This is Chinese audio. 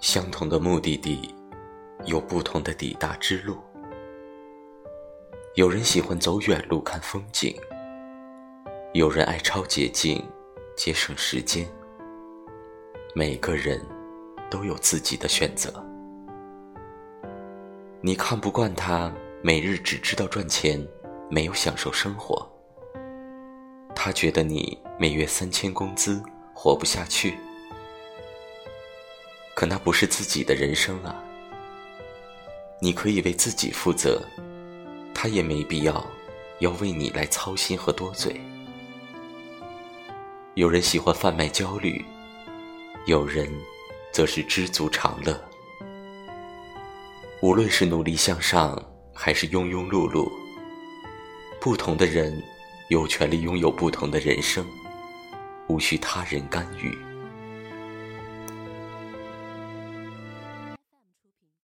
相同的目的地，有不同的抵达之路。有人喜欢走远路看风景，有人爱抄捷径，节省时间。每个人都有自己的选择。你看不惯他每日只知道赚钱，没有享受生活。他觉得你每月三千工资活不下去。可那不是自己的人生啊！你可以为自己负责，他也没必要要为你来操心和多嘴。有人喜欢贩卖焦虑，有人则是知足常乐。无论是努力向上，还是庸庸碌碌，不同的人有权利拥有不同的人生，无需他人干预。